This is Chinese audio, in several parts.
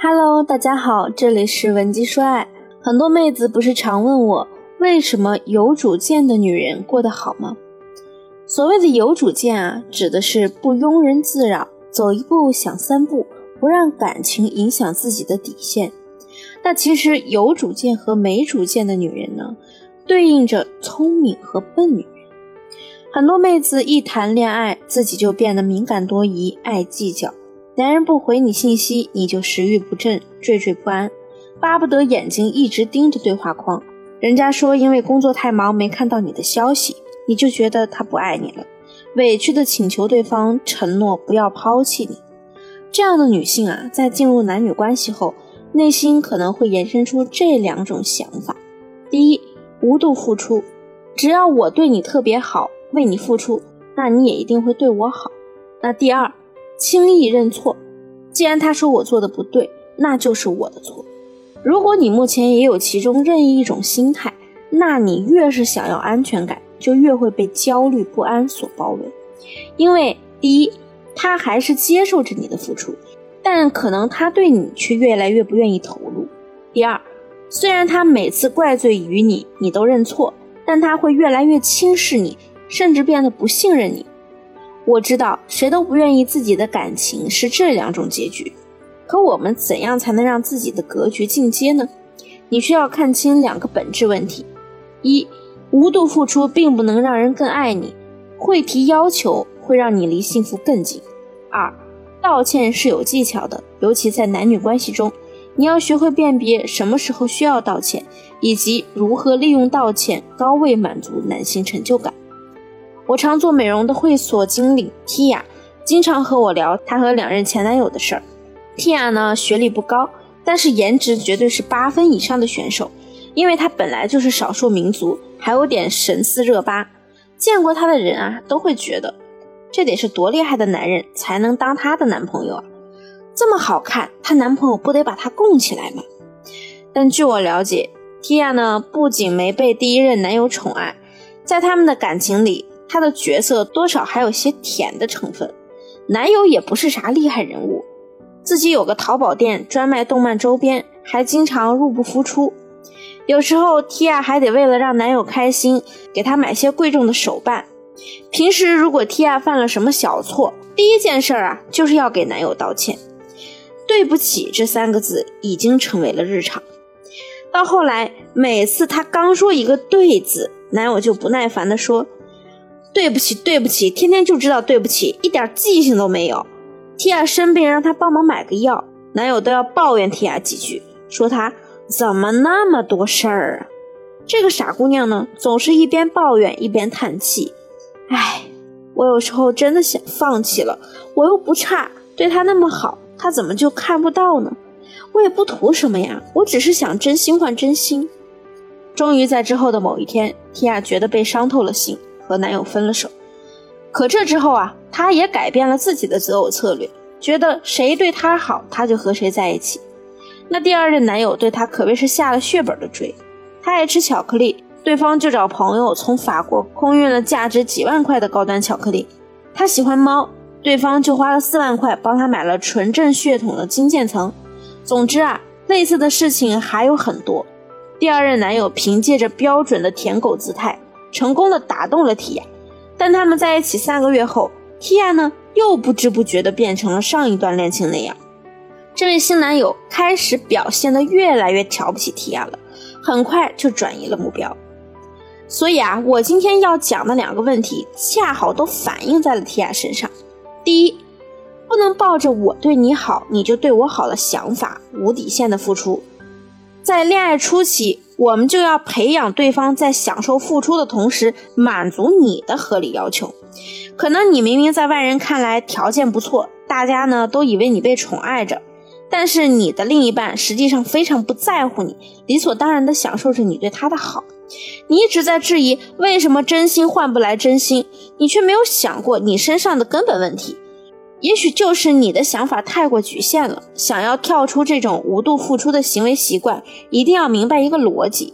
Hello，大家好，这里是文姬说爱。很多妹子不是常问我，为什么有主见的女人过得好吗？所谓的有主见啊，指的是不庸人自扰，走一步想三步，不让感情影响自己的底线。那其实有主见和没主见的女人呢，对应着聪明和笨女人。很多妹子一谈恋爱，自己就变得敏感多疑，爱计较。男人不回你信息，你就食欲不振、惴惴不安，巴不得眼睛一直盯着对话框。人家说因为工作太忙没看到你的消息，你就觉得他不爱你了，委屈的请求对方承诺不要抛弃你。这样的女性啊，在进入男女关系后，内心可能会延伸出这两种想法：第一，无度付出，只要我对你特别好，为你付出，那你也一定会对我好。那第二。轻易认错，既然他说我做的不对，那就是我的错。如果你目前也有其中任意一种心态，那你越是想要安全感，就越会被焦虑不安所包围。因为第一，他还是接受着你的付出，但可能他对你却越来越不愿意投入。第二，虽然他每次怪罪于你，你都认错，但他会越来越轻视你，甚至变得不信任你。我知道谁都不愿意自己的感情是这两种结局，可我们怎样才能让自己的格局进阶呢？你需要看清两个本质问题：一，无度付出并不能让人更爱你，会提要求会让你离幸福更近；二，道歉是有技巧的，尤其在男女关系中，你要学会辨别什么时候需要道歉，以及如何利用道歉高位满足男性成就感。我常做美容的会所经理 Tia，经常和我聊她和两任前男友的事儿。Tia 呢，学历不高，但是颜值绝对是八分以上的选手，因为她本来就是少数民族，还有点神似热巴。见过她的人啊，都会觉得这得是多厉害的男人才能当她的男朋友啊！这么好看，她男朋友不得把她供起来吗？但据我了解，Tia 呢，不仅没被第一任男友宠爱，在他们的感情里。她的角色多少还有些甜的成分，男友也不是啥厉害人物，自己有个淘宝店专卖动漫周边，还经常入不敷出。有时候 Tia 还得为了让男友开心，给他买些贵重的手办。平时如果 Tia 犯了什么小错，第一件事啊就是要给男友道歉，对不起这三个字已经成为了日常。到后来，每次她刚说一个对字，男友就不耐烦地说。对不起，对不起，天天就知道对不起，一点记性都没有。提亚生病，让他帮忙买个药，男友都要抱怨提亚几句，说他怎么那么多事儿啊。这个傻姑娘呢，总是一边抱怨一边叹气。唉，我有时候真的想放弃了，我又不差，对他那么好，他怎么就看不到呢？我也不图什么呀，我只是想真心换真心。终于在之后的某一天，提亚觉得被伤透了心。和男友分了手，可这之后啊，她也改变了自己的择偶策略，觉得谁对她好，她就和谁在一起。那第二任男友对她可谓是下了血本的追，她爱吃巧克力，对方就找朋友从法国空运了价值几万块的高端巧克力。她喜欢猫，对方就花了四万块帮她买了纯正血统的金渐层。总之啊，类似的事情还有很多。第二任男友凭借着标准的舔狗姿态。成功的打动了提亚，但他们在一起三个月后，提亚呢又不知不觉的变成了上一段恋情那样。这位新男友开始表现的越来越瞧不起提亚了，很快就转移了目标。所以啊，我今天要讲的两个问题，恰好都反映在了提亚身上。第一，不能抱着我对你好，你就对我好的想法，无底线的付出。在恋爱初期。我们就要培养对方在享受付出的同时满足你的合理要求。可能你明明在外人看来条件不错，大家呢都以为你被宠爱着，但是你的另一半实际上非常不在乎你，理所当然的享受着你对他的好。你一直在质疑为什么真心换不来真心，你却没有想过你身上的根本问题。也许就是你的想法太过局限了。想要跳出这种无度付出的行为习惯，一定要明白一个逻辑：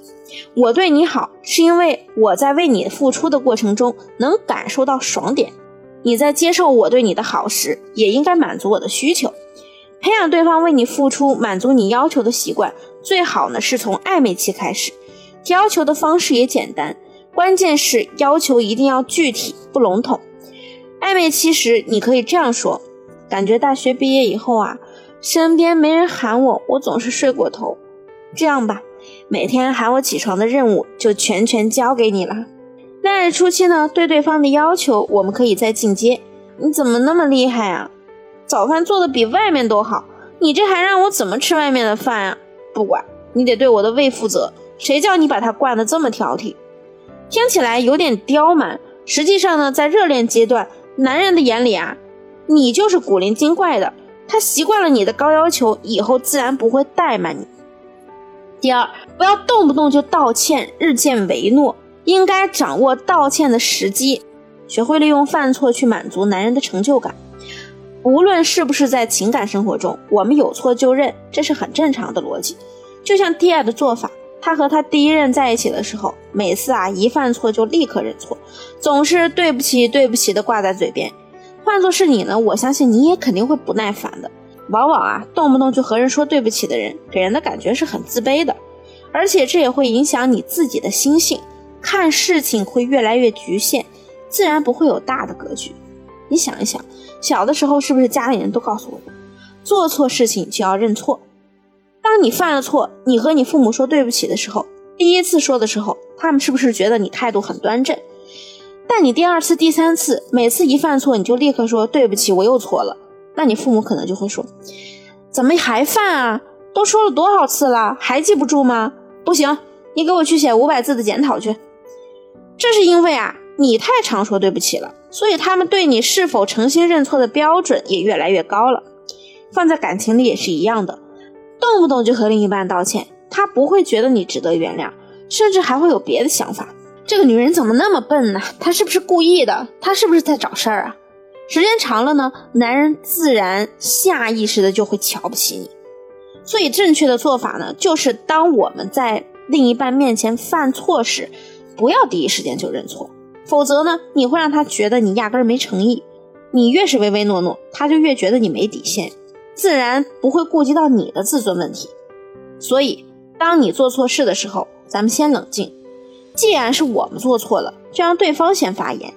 我对你好，是因为我在为你付出的过程中能感受到爽点；你在接受我对你的好时，也应该满足我的需求。培养对方为你付出、满足你要求的习惯，最好呢是从暧昧期开始。要求的方式也简单，关键是要求一定要具体，不笼统。暧昧期时，你可以这样说：感觉大学毕业以后啊，身边没人喊我，我总是睡过头。这样吧，每天喊我起床的任务就全权交给你了。恋爱初期呢，对对方的要求我们可以再进阶。你怎么那么厉害啊？早饭做的比外面都好，你这还让我怎么吃外面的饭啊？不管，你得对我的胃负责。谁叫你把他惯得这么挑剔？听起来有点刁蛮，实际上呢，在热恋阶段，男人的眼里啊，你就是古灵精怪的。他习惯了你的高要求，以后自然不会怠慢你。第二，不要动不动就道歉，日渐唯诺。应该掌握道歉的时机，学会利用犯错去满足男人的成就感。无论是不是在情感生活中，我们有错就认，这是很正常的逻辑。就像 Tia 的做法，他和他第一任在一起的时候，每次啊一犯错就立刻认错，总是对不起对不起的挂在嘴边。换做是你呢，我相信你也肯定会不耐烦的。往往啊动不动就和人说对不起的人，给人的感觉是很自卑的，而且这也会影响你自己的心性。看事情会越来越局限，自然不会有大的格局。你想一想，小的时候是不是家里人都告诉我们，做错事情就要认错？当你犯了错，你和你父母说对不起的时候，第一次说的时候，他们是不是觉得你态度很端正？但你第二次、第三次，每次一犯错你就立刻说对不起，我又错了，那你父母可能就会说，怎么还犯啊？都说了多少次了，还记不住吗？不行，你给我去写五百字的检讨去。这是因为啊，你太常说对不起了，所以他们对你是否诚心认错的标准也越来越高了。放在感情里也是一样的，动不动就和另一半道歉，他不会觉得你值得原谅，甚至还会有别的想法。这个女人怎么那么笨呢？她是不是故意的？她是不是在找事儿啊？时间长了呢，男人自然下意识的就会瞧不起你。所以正确的做法呢，就是当我们在另一半面前犯错时。不要第一时间就认错，否则呢，你会让他觉得你压根儿没诚意。你越是唯唯诺诺，他就越觉得你没底线，自然不会顾及到你的自尊问题。所以，当你做错事的时候，咱们先冷静。既然是我们做错了，就让对方先发言。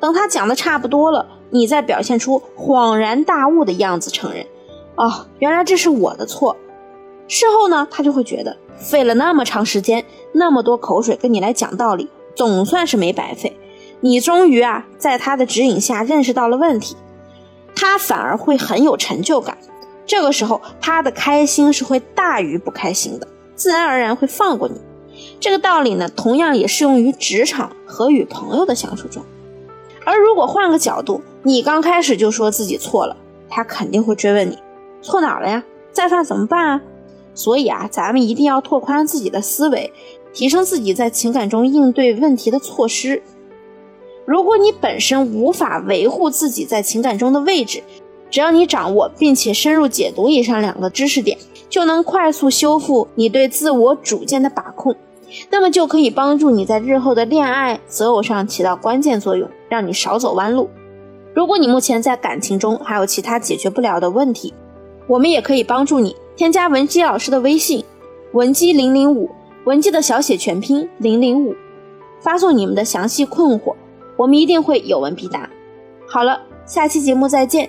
等他讲的差不多了，你再表现出恍然大悟的样子承认。哦，原来这是我的错。事后呢，他就会觉得。费了那么长时间，那么多口水跟你来讲道理，总算是没白费。你终于啊，在他的指引下认识到了问题，他反而会很有成就感。这个时候，他的开心是会大于不开心的，自然而然会放过你。这个道理呢，同样也适用于职场和与朋友的相处中。而如果换个角度，你刚开始就说自己错了，他肯定会追问你错哪了呀？再犯怎么办啊？所以啊，咱们一定要拓宽自己的思维，提升自己在情感中应对问题的措施。如果你本身无法维护自己在情感中的位置，只要你掌握并且深入解读以上两个知识点，就能快速修复你对自我主见的把控，那么就可以帮助你在日后的恋爱择偶上起到关键作用，让你少走弯路。如果你目前在感情中还有其他解决不了的问题，我们也可以帮助你。添加文姬老师的微信，文姬零零五，文姬的小写全拼零零五，发送你们的详细困惑，我们一定会有问必答。好了，下期节目再见，